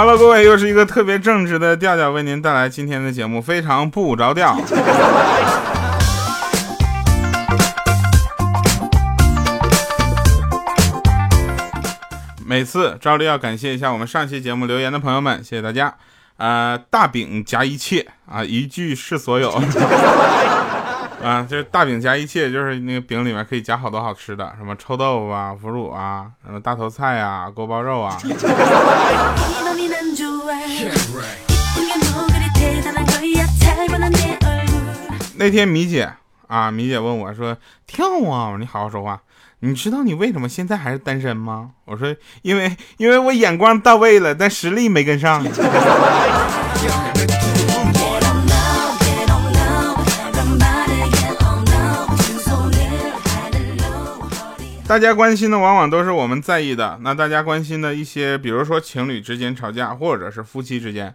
Hello，各位，又是一个特别正直的调调，为您带来今天的节目，非常不着调。每次照例要感谢一下我们上期节目留言的朋友们，谢谢大家。呃，大饼夹一切啊，一句是所有。啊，就是大饼夹一切，就是那个饼里面可以夹好多好吃的，什么臭豆腐啊、腐乳啊、什么大头菜啊、锅包肉啊。那天米姐啊，米姐问我说：“跳啊，你好好说话。你知道你为什么现在还是单身吗？”我说：“因为因为我眼光到位了，但实力没跟上。”大家关心的往往都是我们在意的。那大家关心的一些，比如说情侣之间吵架，或者是夫妻之间，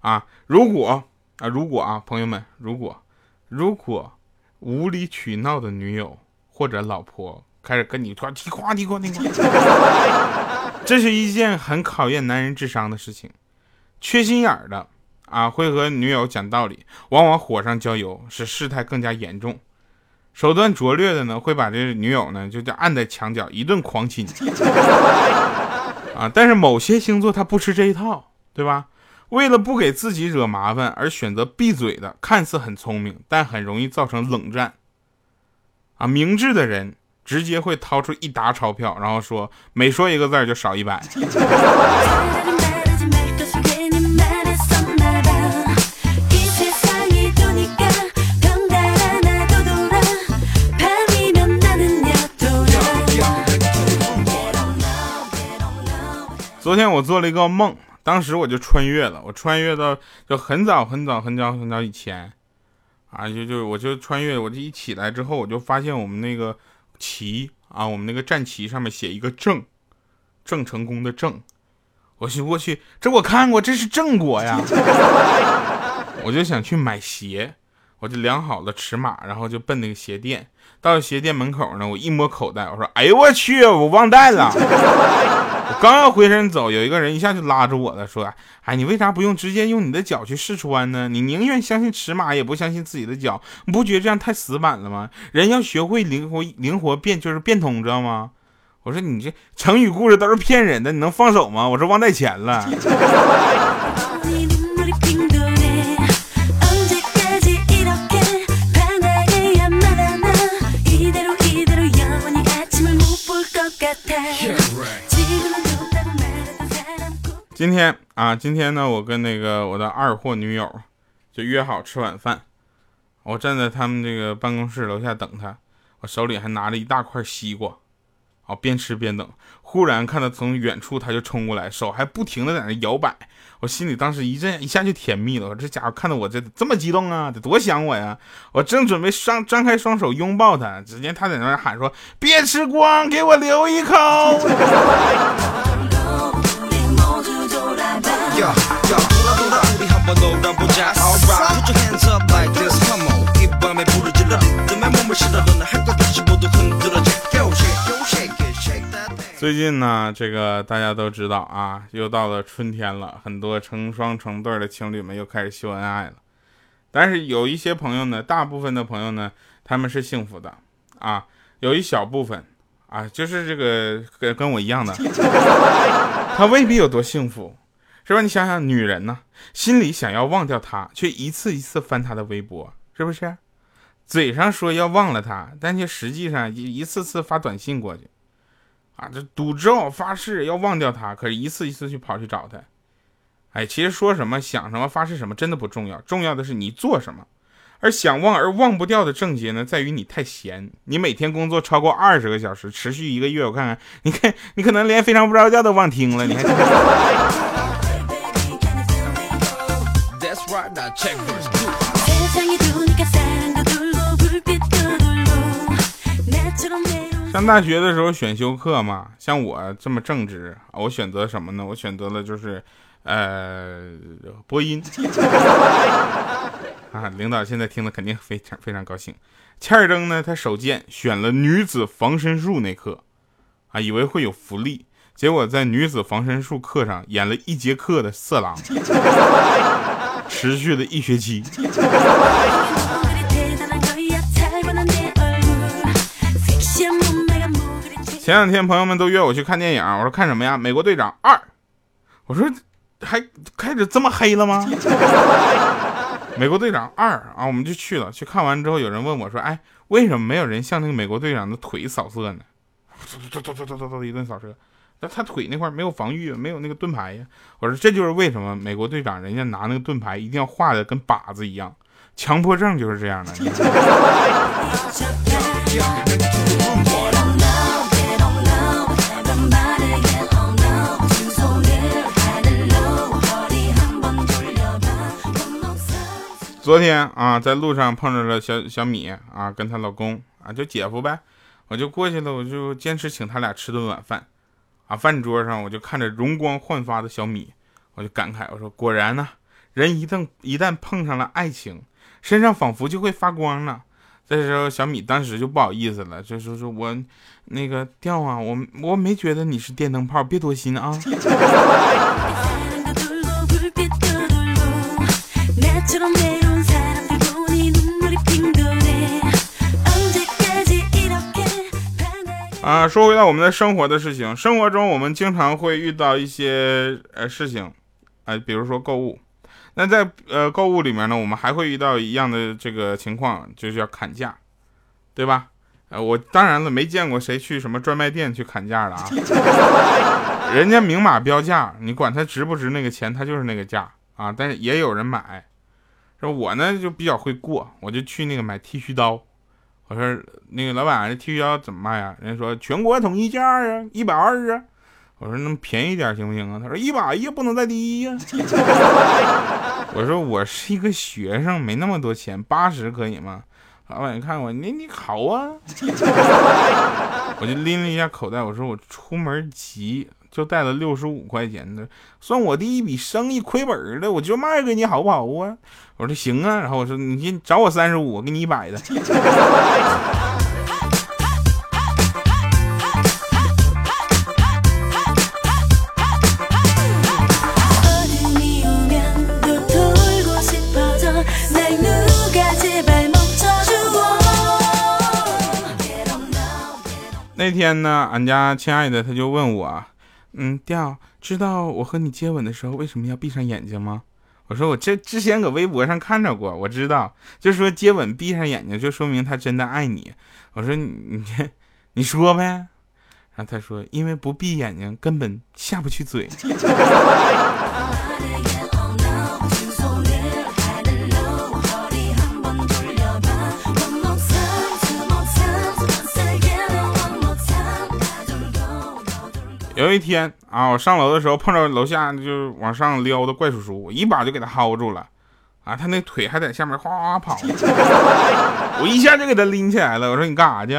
啊，如果啊，如果啊，朋友们，如果如果无理取闹的女友或者老婆开始跟你说提夸提夸提夸，这是一件很考验男人智商的事情。缺心眼儿的啊，会和女友讲道理，往往火上浇油，使事态更加严重。手段拙劣的呢，会把这女友呢就叫按在墙角一顿狂亲 啊！但是某些星座他不吃这一套，对吧？为了不给自己惹麻烦而选择闭嘴的，看似很聪明，但很容易造成冷战啊！明智的人直接会掏出一沓钞票，然后说每说一个字就少一百。天我做了一个梦，当时我就穿越了，我穿越到就很早很早很早很早以前，啊，就就我就穿越，我就一起来之后，我就发现我们那个旗啊，我们那个战旗上面写一个郑，郑成功的郑，我去我去，这我看过，这是郑国呀，我就想去买鞋，我就量好了尺码，然后就奔那个鞋店，到鞋店门口呢，我一摸口袋，我说，哎呦我去，我忘带了。我刚要回身走，有一个人一下就拉住我了，说：“哎，你为啥不用直接用你的脚去试穿呢？你宁愿相信尺码，也不相信自己的脚，你不觉得这样太死板了吗？人要学会灵活灵活变，就是变通，知道吗？”我说：“你这成语故事都是骗人的，你能放手吗？”我说：“忘带钱了。”今天啊，今天呢，我跟那个我的二货女友就约好吃晚饭。我站在他们这个办公室楼下等他，我手里还拿着一大块西瓜，啊，边吃边等。忽然看到从远处他就冲过来，手还不停的在那摇摆。我心里当时一阵一下就甜蜜了。我这家伙看到我这这么激动啊，得多想我呀！我正准备双张开双手拥抱他，只见他在那喊说：“别吃光，给我留一口。” 最近呢，这个大家都知道啊，又到了春天了，很多成双成对的情侣们又开始秀恩爱了。但是有一些朋友呢，大部分的朋友呢，他们是幸福的啊，有一小部分啊，就是这个跟跟我一样的，他未必有多幸福。是吧？你想想，女人呢，心里想要忘掉他，却一次一次翻他的微博，是不是？嘴上说要忘了他，但却实际上一一次次发短信过去，啊，这赌咒发誓要忘掉他，可是一次一次去跑去找他。哎，其实说什么想什么发誓什么真的不重要，重要的是你做什么。而想忘而忘不掉的症结呢，在于你太闲。你每天工作超过二十个小时，持续一个月，我看看，你看你可能连非常不着调都忘听了，你还。上大学的时候选修课嘛，像我这么正直，我选择什么呢？我选择了就是，呃，播音。啊，领导现在听的肯定非常非常高兴。欠儿呢，他手贱选了女子防身术那课，啊，以为会有福利，结果在女子防身术课上演了一节课的色狼，持续了一学期。前两天朋友们都约我去看电影，我说看什么呀？美国队长二。我说还开始这么黑了吗？美国队长二啊，我们就去了。去看完之后，有人问我说：“哎，为什么没有人向那个美国队长的腿扫射呢？”一顿扫射，那他腿那块没有防御，没有那个盾牌呀。我说这就是为什么美国队长人家拿那个盾牌一定要画的跟靶子一样，强迫症就是这样的。昨天啊，在路上碰着了小小米啊，跟她老公啊，就姐夫呗，我就过去了，我就坚持请他俩吃顿晚饭。啊，饭桌上我就看着容光焕发的小米，我就感慨，我说果然呢，人一旦一旦碰上了爱情，身上仿佛就会发光呢。这时候小米当时就不好意思了，就说说我那个调啊，我我没觉得你是电灯泡，别多心啊。啊，说回到我们的生活的事情，生活中我们经常会遇到一些呃事情，啊，比如说购物。那在呃购物里面呢，我们还会遇到一样的这个情况，就是要砍价，对吧？呃，我当然了，没见过谁去什么专卖店去砍价的啊，人家明码标价，你管它值不值那个钱，它就是那个价啊。但是也有人买，说我呢就比较会过，我就去那个买剃须刀。我说那个老板，这剃须刀怎么卖啊？人家说全国统一价啊，一百二啊。我说那便宜点行不行啊？他说一百也不能再低呀。我说我是一个学生，没那么多钱，八十可以吗？老板一看我，你你好啊。我就拎了一下口袋，我说我出门急，就带了六十五块钱的，算我第一笔生意亏本的，我就卖给你好不好啊？我说行啊，然后我说你先找我三十五，我给你一百的。那天呢，俺家亲爱的他就问我，嗯，调知道我和你接吻的时候为什么要闭上眼睛吗？我说我这之前搁微博上看着过，我知道，就说接吻闭上眼睛就说明他真的爱你。我说你你你说呗，然后他说因为不闭眼睛根本下不去嘴。有一天啊，我上楼的时候碰到楼下就往上撩的怪叔叔，我一把就给他薅住了，啊，他那腿还在下面哗哗跑，我一下就给他拎起来了。我说你干啥去？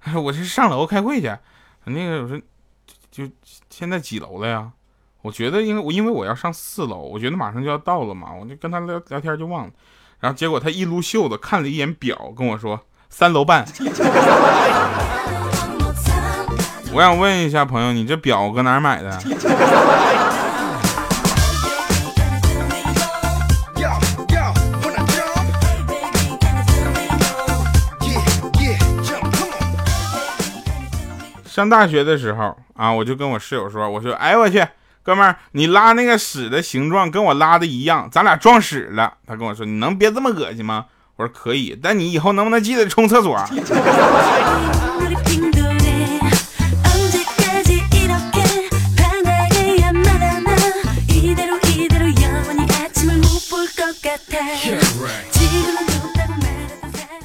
他 说我是上楼开会去。那个我说就现在几楼了呀？我觉得因为我因为我要上四楼，我觉得马上就要到了嘛，我就跟他聊聊天就忘了。然后结果他一撸袖子看了一眼表，跟我说三楼半。我想问一下朋友，你这表搁哪儿买的？上大学的时候啊，我就跟我室友说，我说，哎我去，哥们儿，你拉那个屎的形状跟我拉的一样，咱俩撞屎了。他跟我说，你能别这么恶心吗？我说可以，但你以后能不能记得冲厕所？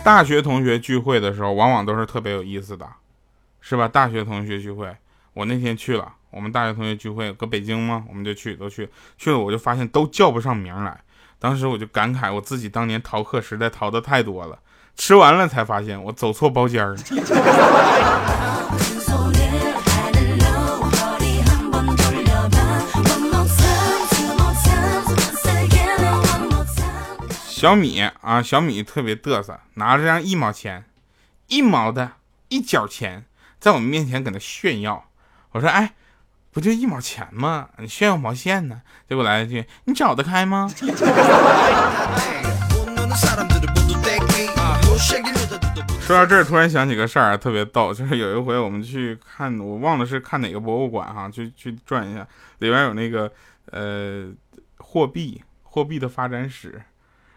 大学同学聚会的时候，往往都是特别有意思的，是吧？大学同学聚会，我那天去了，我们大学同学聚会搁北京吗？我们就去，都去，去了我就发现都叫不上名来。当时我就感慨，我自己当年逃课实在逃的太多了。吃完了才发现我走错包间了。小米啊，小米特别嘚瑟，拿着张一毛钱、一毛的一角钱，在我们面前搁那炫耀。我说：“哎，不就一毛钱吗？你炫耀毛线呢？结果来一句，你找得开吗？说到这儿，突然想起个事儿，特别逗，就是有一回我们去看，我忘了是看哪个博物馆哈，去去转一下，里边有那个呃货币，货币的发展史，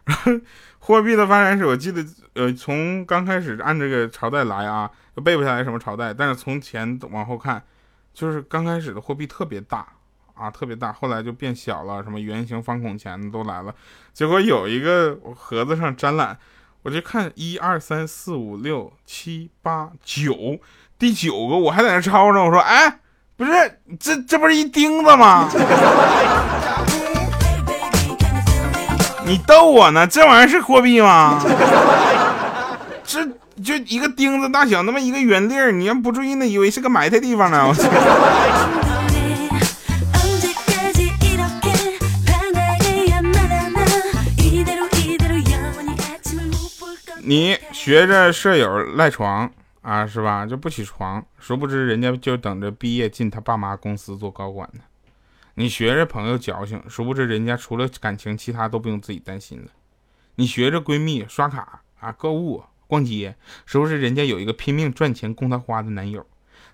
货币的发展史，我记得呃从刚开始按这个朝代来啊，都背不下来什么朝代，但是从前往后看，就是刚开始的货币特别大啊，特别大，后来就变小了，什么圆形、方孔钱都来了，结果有一个盒子上展览。我就看一二三四五六七八九，第九个我还在那抄着。我说，哎，不是，这这不是一钉子吗？你逗我呢？这玩意儿是货币吗？这就一个钉子大小，那么一个圆粒儿，你要不注意呢，以为是个埋汰地方呢。你学着舍友赖床啊，是吧？就不起床，殊不知人家就等着毕业进他爸妈公司做高管呢。你学着朋友矫情，殊不知人家除了感情，其他都不用自己担心了。你学着闺蜜刷卡啊、购物、逛街，殊不知人家有一个拼命赚钱供她花的男友，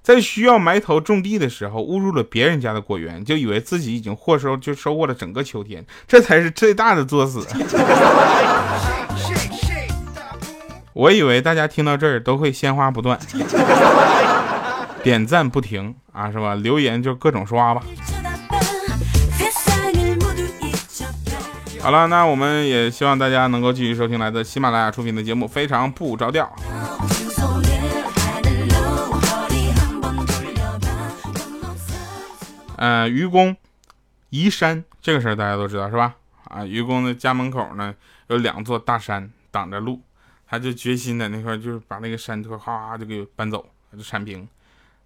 在需要埋头种地的时候误入了别人家的果园，就以为自己已经获收，就收获了整个秋天，这才是最大的作死。我以为大家听到这儿都会鲜花不断，点赞不停啊，是吧？留言就各种刷吧。好了，那我们也希望大家能够继续收听来自喜马拉雅出品的节目《非常不着调》。呃，愚公移山这个事儿大家都知道是吧？啊，愚公的家门口呢有两座大山挡着路。他就决心在那块就是把那个山头哗就给搬走，就铲平。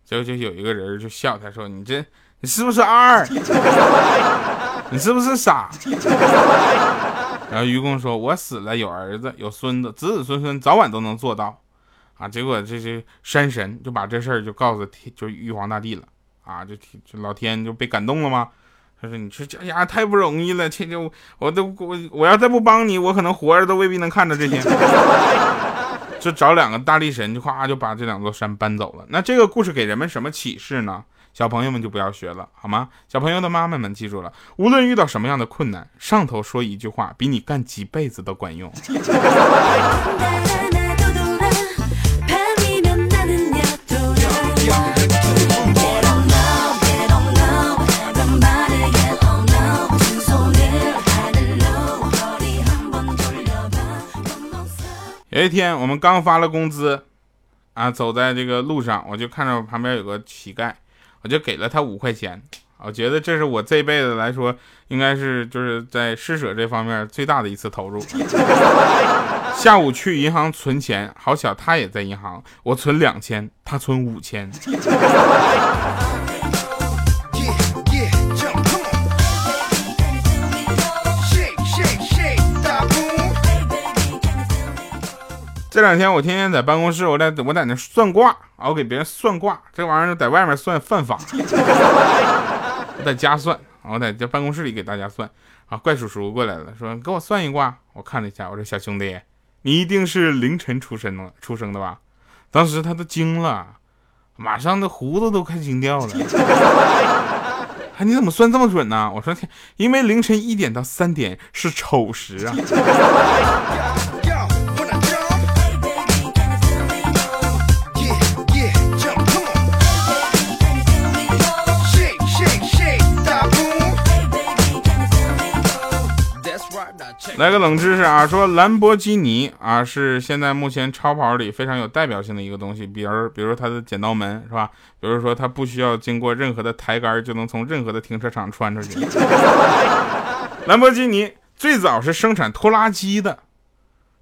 结果就有一个人就笑他说：“你这你是不是二？你是不是傻？” 然后愚公说：“我死了有儿子有孙子，子子孙孙早晚都能做到。”啊，结果这些山神就把这事儿就告诉天，就玉皇大帝了。啊，就就老天就被感动了吗？他说：“你说这呀太不容易了，这就我都我我要再不帮你，我可能活着都未必能看着这些。就找两个大力神，就夸就把这两座山搬走了。那这个故事给人们什么启示呢？小朋友们就不要学了，好吗？小朋友的妈妈们记住了，无论遇到什么样的困难，上头说一句话，比你干几辈子都管用。”有一天，我们刚发了工资，啊，走在这个路上，我就看到旁边有个乞丐，我就给了他五块钱。我觉得这是我这辈子来说，应该是就是在施舍这方面最大的一次投入。下午去银行存钱，好巧他也在银行，我存两千，他存五千。这两天我天天在办公室，我在我在那算卦啊，我给别人算卦，这玩意儿在外面算犯法，我在家算，我在这办公室里给大家算啊。怪叔叔过来了，说给我算一卦。我看了一下，我说小兄弟，你一定是凌晨出生的出生的吧？当时他都惊了，马上的胡子都快惊掉了。哎，你怎么算这么准呢？我说天，因为凌晨一点到三点是丑时啊。来个冷知识啊，说兰博基尼啊是现在目前超跑里非常有代表性的一个东西，比如比如说它的剪刀门是吧？比如说它不需要经过任何的抬杆就能从任何的停车场穿出去。兰博基尼最早是生产拖拉机的，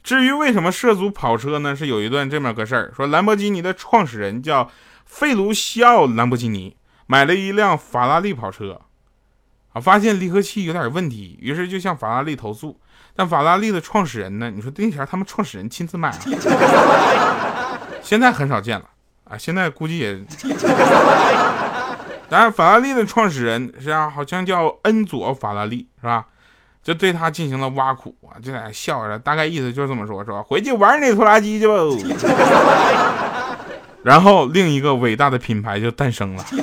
至于为什么涉足跑车呢？是有一段这么个事儿，说兰博基尼的创始人叫费卢西奥·兰博基尼，买了一辆法拉利跑车，啊，发现离合器有点问题，于是就向法拉利投诉。但法拉利的创始人呢？你说那前他们创始人亲自买啊？现在很少见了啊！现在估计也……当然，法拉利的创始人是啊，好像叫恩佐·法拉利，是吧？就对他进行了挖苦啊，就在那笑着，大概意思就是这么说，说回去玩你拖拉机去吧。然后另一个伟大的品牌就诞生了。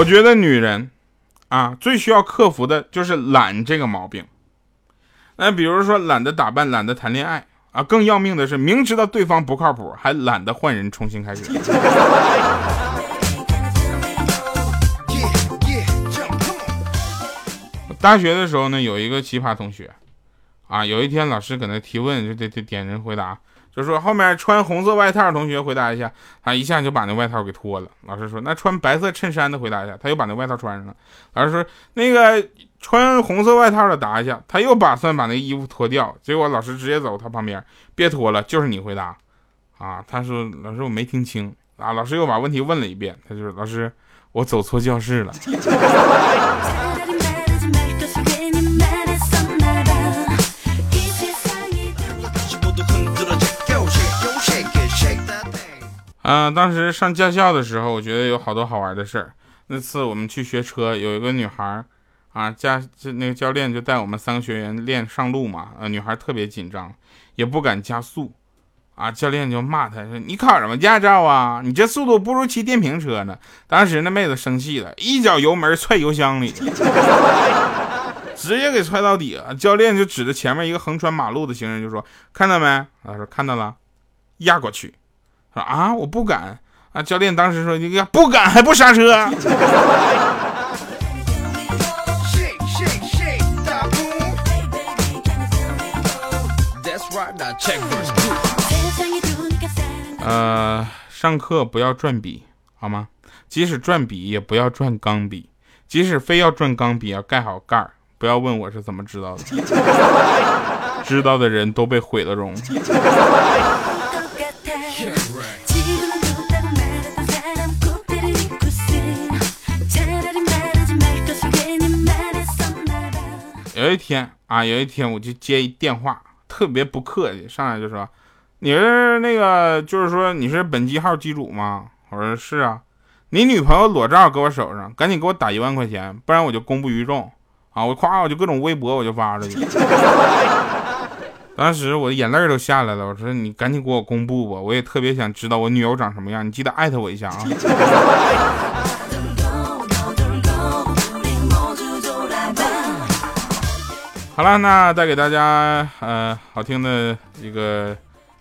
我觉得女人啊，最需要克服的就是懒这个毛病。那比如说懒得打扮，懒得谈恋爱啊，更要命的是明知道对方不靠谱，还懒得换人重新开始。大学的时候呢，有一个奇葩同学，啊，有一天老师搁那提问，就得得点人回答。就说后面穿红色外套的同学回答一下，他一下就把那外套给脱了。老师说那穿白色衬衫的回答一下，他又把那外套穿上了。老师说那个穿红色外套的答一下，他又打算把那衣服脱掉。结果老师直接走他旁边，别脱了，就是你回答。啊，他说老师我没听清啊。老师又把问题问了一遍，他就说老师我走错教室了。嗯，当时上驾校的时候，我觉得有好多好玩的事儿。那次我们去学车，有一个女孩，啊，驾那个教练就带我们三个学员练上路嘛。呃，女孩特别紧张，也不敢加速，啊，教练就骂她说：“你考什么驾照啊？你这速度不如骑电瓶车呢。”当时那妹子生气了，一脚油门踹油箱里，直接给踹到底了。教练就指着前面一个横穿马路的行人就说：“看到没？”他说：“看到了。”压过去。说啊，我不敢啊！教练当时说：“你不敢还不刹车？”呃，上课不要转笔好吗？即使转笔也不要转钢笔，即使非要转钢笔，要盖好盖儿。不要问我是怎么知道的，知道的人都被毁了容。有一天啊，有一天我就接一电话，特别不客气，上来就说：“你是那个，就是说你是本机号机主吗？”我说：“是啊。”你女朋友裸照搁我手上，赶紧给我打一万块钱，不然我就公布于众啊！我夸我就各种微博我就发出去。当时我的眼泪都下来了，我说：“你赶紧给我公布吧，我也特别想知道我女友长什么样，你记得艾特我一下啊。”好了，那带给大家呃好听的一个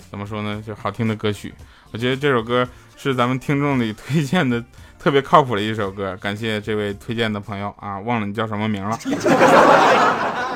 怎么说呢？就好听的歌曲。我觉得这首歌是咱们听众里推荐的特别靠谱的一首歌。感谢这位推荐的朋友啊，忘了你叫什么名了。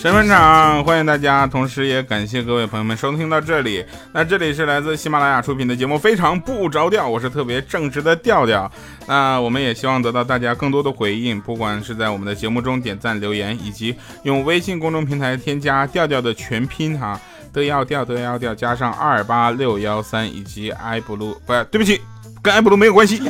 神分场，欢迎大家，同时也感谢各位朋友们收听到这里。那这里是来自喜马拉雅出品的节目《非常不着调》，我是特别正直的调调。那我们也希望得到大家更多的回应，不管是在我们的节目中点赞留言，以及用微信公众平台添加调调的全拼哈，的要调的要调加上二八六幺三，以及爱布鲁，不，对不起，跟爱布鲁没有关系。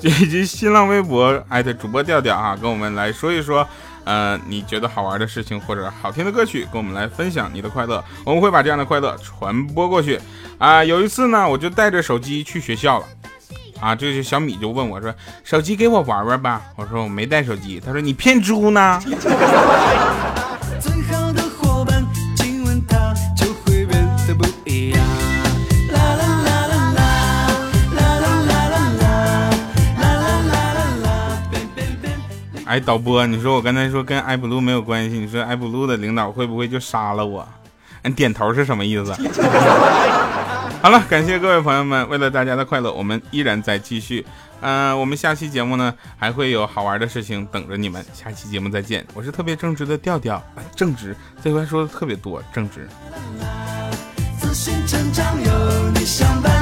以及新浪微博艾特主播调调啊，跟我们来说一说。呃，你觉得好玩的事情或者好听的歌曲，跟我们来分享你的快乐，我们会把这样的快乐传播过去。啊，有一次呢，我就带着手机去学校了，啊，这个小米就问我说：“手机给我玩玩吧。”我说：“我没带手机。”他说：“你骗猪呢？”哎，导播，你说我刚才说跟艾布鲁没有关系，你说艾布鲁的领导会不会就杀了我？你点头是什么意思？好了，感谢各位朋友们，为了大家的快乐，我们依然在继续。嗯，我们下期节目呢还会有好玩的事情等着你们，下期节目再见。我是特别正直的调调，正直这回说的特别多，正直。自信成长有你相伴。